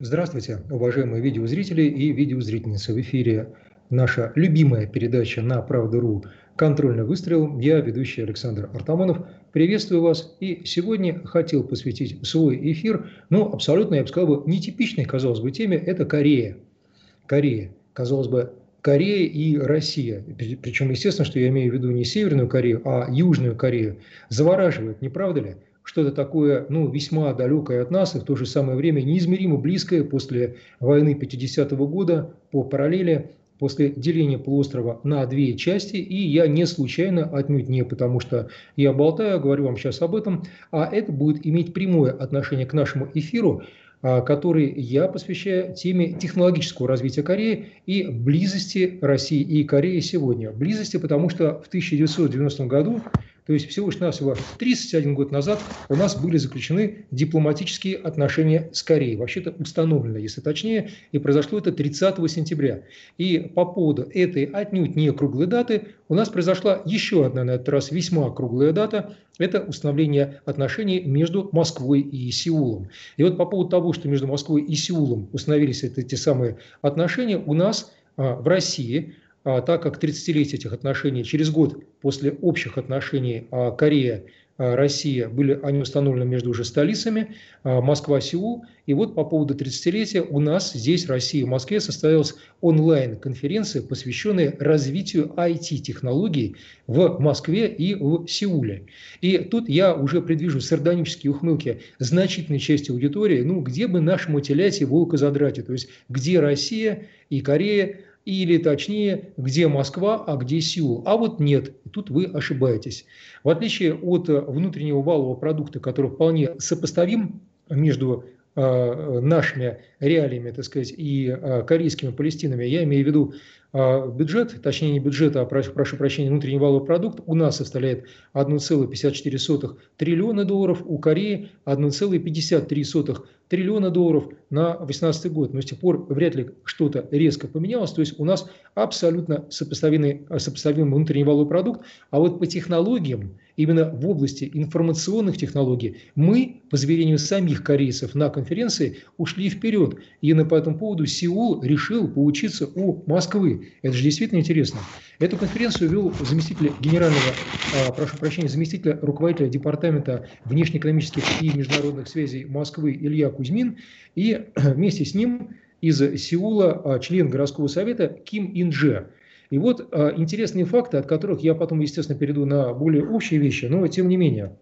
Здравствуйте, уважаемые видеозрители и видеозрительницы. В эфире наша любимая передача на Правда.ру «Контрольный выстрел». Я, ведущий Александр Артамонов. Приветствую вас. И сегодня хотел посвятить свой эфир, ну, абсолютно, я бы сказал, нетипичной, казалось бы, теме – это Корея. Корея. Казалось бы, Корея и Россия. Причем, естественно, что я имею в виду не Северную Корею, а Южную Корею. Завораживает, не правда ли? Что-то такое ну, весьма далекое от нас и в то же самое время неизмеримо близкое после войны 50-го года по параллели после деления полуострова на две части, и я не случайно, отнюдь не потому, что я болтаю, говорю вам сейчас об этом, а это будет иметь прямое отношение к нашему эфиру, а, который я посвящаю теме технологического развития Кореи и близости России и Кореи сегодня. Близости, потому что в 1990 году то есть всего лишь навсего 31 год назад у нас были заключены дипломатические отношения с Кореей. Вообще-то установлено, если точнее, и произошло это 30 сентября. И по поводу этой отнюдь не круглой даты у нас произошла еще одна, на этот раз весьма круглая дата. Это установление отношений между Москвой и Сеулом. И вот по поводу того, что между Москвой и Сеулом установились эти самые отношения, у нас а, в России – так как 30-летие этих отношений через год после общих отношений а, Корея а, Россия были они установлены между уже столицами Москва, Сеул. И вот по поводу 30-летия у нас здесь, России, в Москве, состоялась онлайн-конференция, посвященная развитию IT-технологий в Москве и в Сеуле. И тут я уже предвижу сардонические ухмылки значительной части аудитории, ну, где бы нашему телять и волка задрать, то есть где Россия и Корея или точнее, где Москва, а где Сеул. А вот нет, тут вы ошибаетесь. В отличие от э, внутреннего валового продукта, который вполне сопоставим между э, нашими реалиями, так сказать, и э, корейскими палестинами, я имею в виду бюджет, точнее не бюджет, а прошу, прощения, внутренний валовый продукт у нас составляет 1,54 триллиона долларов, у Кореи 1,53 триллиона долларов на 2018 год. Но с тех пор вряд ли что-то резко поменялось. То есть у нас абсолютно сопоставимый, сопоставимый внутренний валовый продукт. А вот по технологиям именно в области информационных технологий мы, по заверению самих корейцев на конференции, ушли вперед. И по этому поводу Сеул решил поучиться у Москвы. Это же действительно интересно. Эту конференцию вел заместитель генерального, а, прошу прощения, заместитель руководителя департамента внешнеэкономических и международных связей Москвы Илья Кузьмин. И вместе с ним из Сеула а, член городского совета Ким Инже. И вот а, интересные факты, от которых я потом, естественно, перейду на более общие вещи, но тем не менее.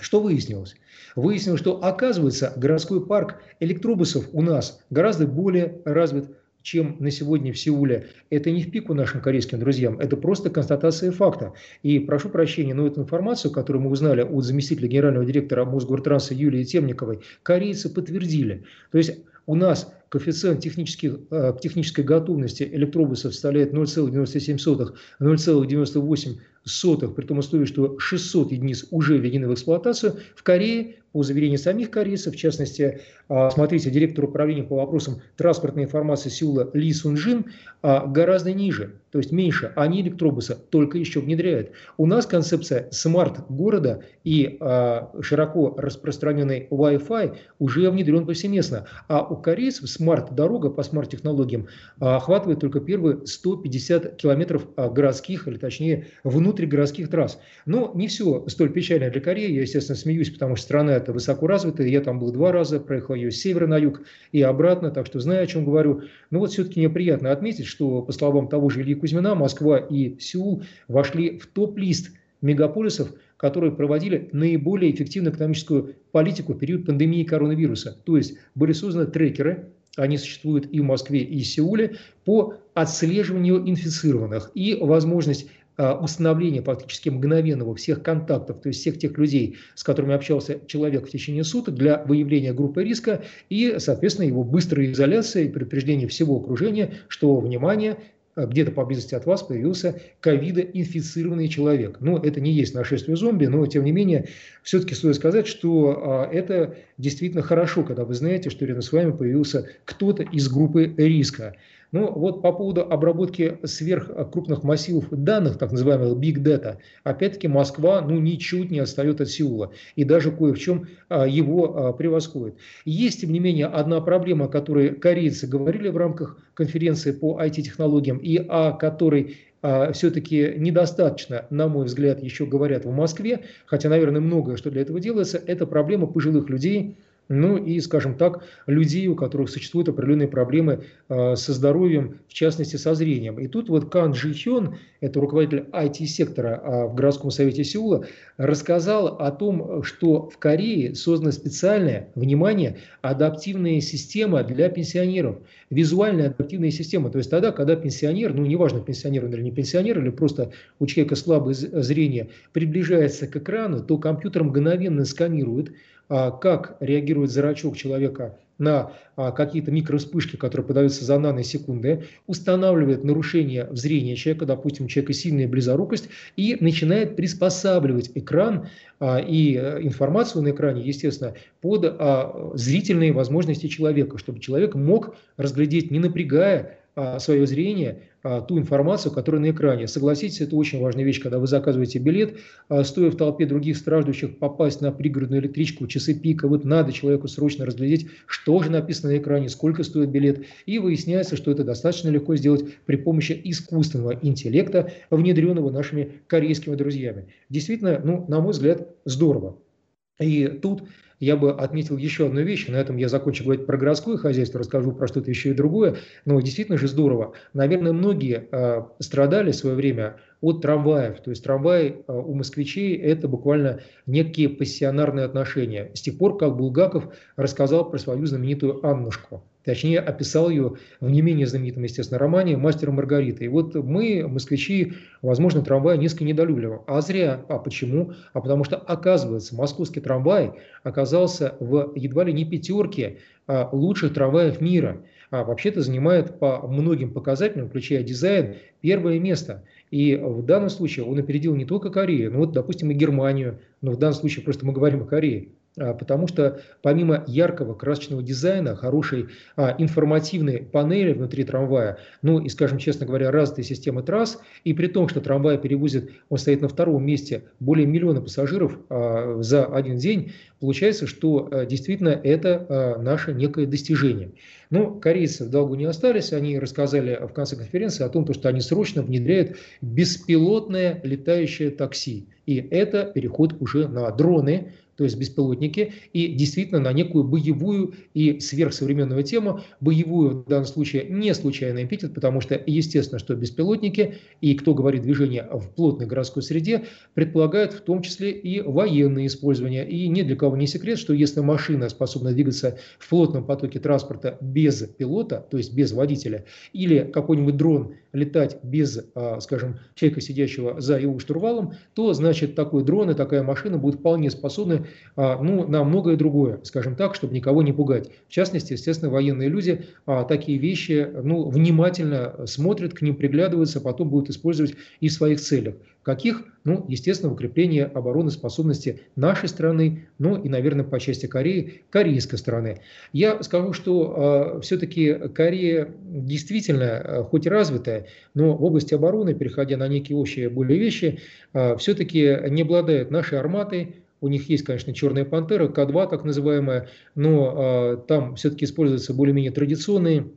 Что выяснилось? Выяснилось, что оказывается городской парк электробусов у нас гораздо более развит, чем на сегодня в Сеуле. Это не в пику нашим корейским друзьям, это просто констатация факта. И прошу прощения, но эту информацию, которую мы узнали от заместителя генерального директора Мосгортранса Юлии Темниковой, корейцы подтвердили. То есть у нас коэффициент технических, э, технической готовности электробусов составляет 0,97, 0,98, при том условии, что 600 единиц уже введены в эксплуатацию. В Корее по заверению самих корейцев, в частности, а, смотрите, директор управления по вопросам транспортной информации Сеула Ли Сунжин а, гораздо ниже, то есть меньше. Они электробуса только еще внедряют. У нас концепция смарт-города и а, широко распространенный Wi-Fi уже внедрен повсеместно. А у корейцев смарт-дорога по смарт-технологиям охватывает только первые 150 километров городских, или точнее внутригородских трасс. Но не все столь печально для Кореи. Я, естественно, смеюсь, потому что страна это высоко развитая. Я там был два раза, проехал ее с севера на юг и обратно, так что знаю, о чем говорю. Но вот все-таки мне приятно отметить, что, по словам того же Ильи Кузьмина, Москва и Сеул вошли в топ-лист мегаполисов, которые проводили наиболее эффективную экономическую политику в период пандемии коронавируса. То есть были созданы трекеры, они существуют и в Москве, и в Сеуле, по отслеживанию инфицированных и возможность а, установления практически мгновенного всех контактов, то есть всех тех людей, с которыми общался человек в течение суток для выявления группы риска и, соответственно, его быстрая изоляция и предупреждение всего окружения, что, внимание, где-то поблизости от вас появился ковидоинфицированный человек. Ну, это не есть нашествие зомби, но, тем не менее, все-таки стоит сказать, что а, это действительно хорошо, когда вы знаете, что рядом с вами появился кто-то из группы риска. Ну вот по поводу обработки сверхкрупных массивов данных, так называемых big data, опять-таки Москва ну ничуть не отстает от Сеула и даже кое в чем а, его а, превосходит. Есть, тем не менее, одна проблема, о которой корейцы говорили в рамках конференции по IT-технологиям и о которой все-таки недостаточно, на мой взгляд, еще говорят в Москве, хотя, наверное, многое, что для этого делается, это проблема пожилых людей, ну и, скажем так, людей, у которых существуют определенные проблемы э, со здоровьем, в частности со зрением. И тут вот Кан Джи Хён, это руководитель IT-сектора э, в городском совете Сеула, рассказал о том, что в Корее создана специальная, внимание, адаптивная система для пенсионеров. Визуальная адаптивная система. То есть тогда, когда пенсионер, ну неважно, пенсионер он или не пенсионер, или просто у человека слабое зрение, приближается к экрану, то компьютер мгновенно сканирует, а, как реагирует зрачок человека на а, какие-то микроспышки, которые подаются за наносекунды, устанавливает нарушение в зрении человека, допустим, у человека сильная близорукость, и начинает приспосабливать экран а, и э, информацию на экране, естественно, под зрительные возможности человека, чтобы человек мог разглядеть, не напрягая свое зрение, а, ту информацию, которая на экране. Согласитесь, это очень важная вещь, когда вы заказываете билет, а, стоя в толпе других страждущих, попасть на пригородную электричку в часы пика, вот надо человеку срочно разглядеть, что же написано на экране, сколько стоит билет, и выясняется, что это достаточно легко сделать при помощи искусственного интеллекта, внедренного нашими корейскими друзьями. Действительно, ну, на мой взгляд, здорово. И тут я бы отметил еще одну вещь, на этом я закончу говорить про городское хозяйство, расскажу про что-то еще и другое, но действительно же здорово. Наверное, многие э, страдали в свое время от трамваев, то есть трамвай э, у москвичей это буквально некие пассионарные отношения. С тех пор, как Булгаков рассказал про свою знаменитую Аннушку. Точнее, описал ее в не менее знаменитом, естественно, романе «Мастер Маргарита». И вот мы, москвичи, возможно, трамвай несколько недолюбливаем. А зря. А почему? А потому что, оказывается, московский трамвай оказался в едва ли не пятерке а, лучших трамваев мира. А вообще-то занимает по многим показателям, включая дизайн, первое место. И в данном случае он опередил не только Корею, но вот, допустим, и Германию, но в данном случае просто мы говорим о Корее. А, потому что помимо яркого красочного дизайна, хорошей а, информативной панели внутри трамвая, ну и, скажем честно говоря, развитая система трасс, и при том, что трамвай перевозит, он стоит на втором месте, более миллиона пассажиров а, за один день, получается, что а, действительно это а, наше некое достижение. Но корейцы в долгу не остались, они рассказали в конце конференции о том, что они срочно внедряют беспилотное летающее такси. И это переход уже на дроны, то есть беспилотники, и действительно на некую боевую и сверхсовременную тему, боевую в данном случае не случайный эпитет, потому что естественно, что беспилотники и кто говорит движение в плотной городской среде, предполагают в том числе и военное использование. И ни для кого не секрет, что если машина способна двигаться в плотном потоке транспорта без пилота, то есть без водителя, или какой-нибудь дрон летать без, а, скажем, человека, сидящего за его штурвалом, то значит такой дрон и такая машина будут вполне способны а, ну, на многое другое, скажем так, чтобы никого не пугать. В частности, естественно, военные люди а, такие вещи ну, внимательно смотрят, к ним приглядываются, потом будут использовать и в своих целях. Каких? Ну, естественно, укрепление обороноспособности нашей страны, ну и, наверное, по части Кореи, корейской страны. Я скажу, что э, все-таки Корея действительно, э, хоть развитая, но в области обороны, переходя на некие общие более вещи, э, все-таки не обладает нашей арматой, у них есть, конечно, черная пантера, К2 так называемая, но э, там все-таки используются более-менее традиционные,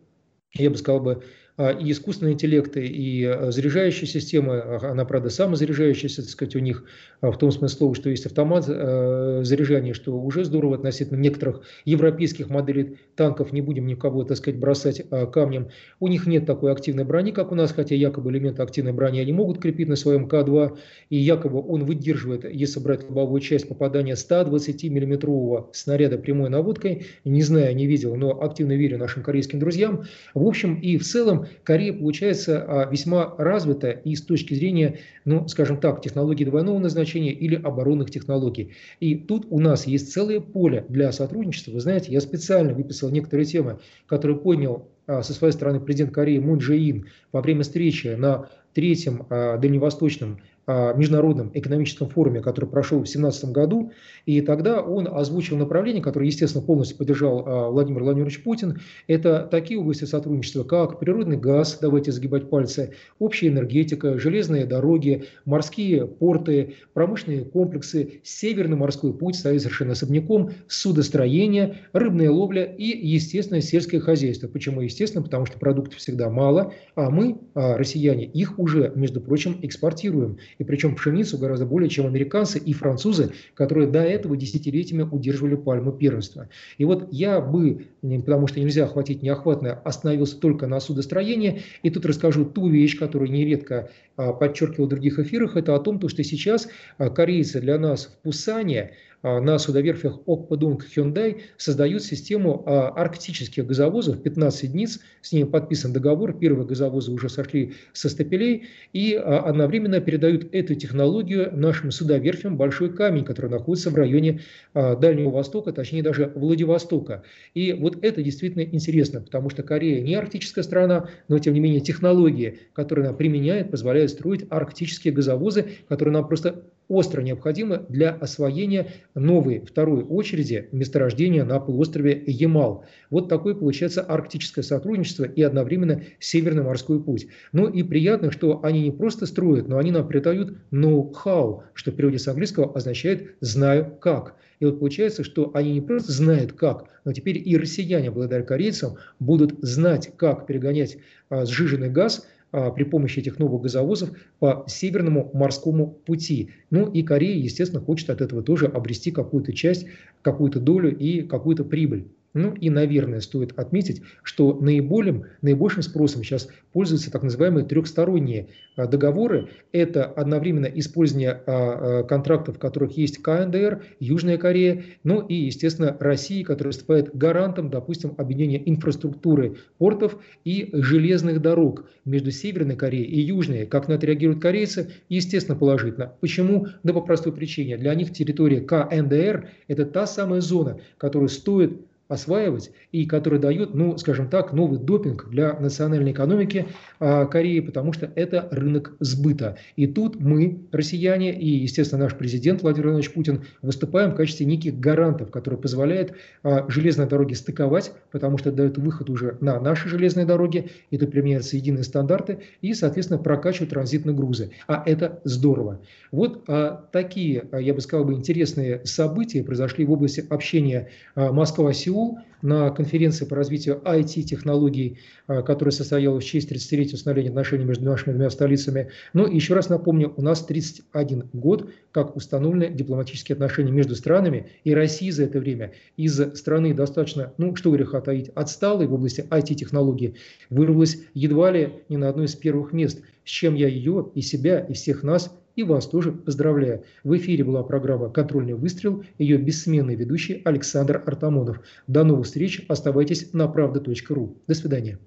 я бы сказал бы, а, и искусственные интеллекты, и а, заряжающая система, а, она, правда, самозаряжающаяся, так сказать, у них в том смысле, что есть автомат заряжания, что уже здорово относительно некоторых европейских моделей танков, не будем никого, так сказать, бросать камнем. У них нет такой активной брони, как у нас, хотя якобы элементы активной брони они могут крепить на своем К-2, и якобы он выдерживает, если брать лобовую часть попадания 120 миллиметрового снаряда прямой наводкой, не знаю, не видел, но активно верю нашим корейским друзьям. В общем и в целом Корея получается а, весьма развита и с точки зрения, ну, скажем так, технологий двойного назначения или оборонных технологий. И тут у нас есть целое поле для сотрудничества. Вы знаете, я специально выписал некоторые темы, которые поднял а, со своей стороны президент Кореи Мун Джэ Ин во время встречи на третьем а, дальневосточном международном экономическом форуме, который прошел в 2017 году, и тогда он озвучил направление, которое, естественно, полностью поддержал а, Владимир Владимирович Путин. Это такие области сотрудничества, как природный газ, давайте загибать пальцы, общая энергетика, железные дороги, морские порты, промышленные комплексы, Северный морской путь стоит совершенно особняком, судостроение, рыбная ловля и, естественно, сельское хозяйство. Почему естественно? Потому что продуктов всегда мало, а мы, россияне, их уже, между прочим, экспортируем и причем пшеницу гораздо более, чем американцы и французы, которые до этого десятилетиями удерживали пальму первенства. И вот я бы, потому что нельзя охватить неохватное, остановился только на судостроении, и тут расскажу ту вещь, которую нередко а, подчеркивал в других эфирах, это о том, что сейчас а, корейцы для нас в Пусане на судоверфях Окпадунг Hyundai создают систему а, арктических газовозов, 15 единиц, с ними подписан договор, первые газовозы уже сошли со стапелей, и а, одновременно передают эту технологию нашим судоверфям. «Большой камень», который находится в районе Дальнего Востока, точнее даже Владивостока. И вот это действительно интересно, потому что Корея не арктическая страна, но тем не менее технологии, которые она применяет, позволяют строить арктические газовозы, которые нам просто остро необходимы для освоения новой второй очереди месторождения на полуострове Ямал. Вот такое получается арктическое сотрудничество и одновременно Северный морской путь. Ну и приятно, что они не просто строят, но они нам придают ноу-хау, что в переводе с английского означает «знаю как». И вот получается, что они не просто знают как, но теперь и россияне, благодаря корейцам, будут знать, как перегонять а, сжиженный газ при помощи этих новых газовозов по Северному морскому пути. Ну и Корея, естественно, хочет от этого тоже обрести какую-то часть, какую-то долю и какую-то прибыль. Ну и, наверное, стоит отметить, что наиболее, наибольшим спросом сейчас пользуются так называемые трехсторонние а, договоры. Это одновременно использование а, а, контрактов, в которых есть КНДР, Южная Корея, ну и, естественно, Россия, которая выступает гарантом, допустим, объединения инфраструктуры портов и железных дорог между Северной Кореей и Южной. Как на это реагируют корейцы? Естественно, положительно. Почему? Да по простой причине. Для них территория КНДР – это та самая зона, которую стоит осваивать и который дает, ну, скажем так, новый допинг для национальной экономики э, Кореи, потому что это рынок сбыта. И тут мы, россияне, и, естественно, наш президент Владимир Владимирович Путин выступаем в качестве неких гарантов, которые позволяют э, железные дороги стыковать, потому что дают выход уже на наши железные дороги, и тут применяются единые стандарты, и, соответственно, прокачивают транзитные грузы. А это здорово. Вот э, такие, я бы сказал, бы интересные события произошли в области общения э, Москва-Сеул Сеул на конференции по развитию IT-технологий, а, которая состоялась в честь 30-летия установления отношений между нашими двумя столицами. Но ну, еще раз напомню, у нас 31 год, как установлены дипломатические отношения между странами, и Россия за это время из страны достаточно, ну что греха таить, отсталой в области IT-технологий, вырвалась едва ли не на одно из первых мест, с чем я ее и себя, и всех нас и вас тоже поздравляю. В эфире была программа «Контрольный выстрел», ее бессменный ведущий Александр Артамонов. До новых встреч, оставайтесь на правда.ру. До свидания.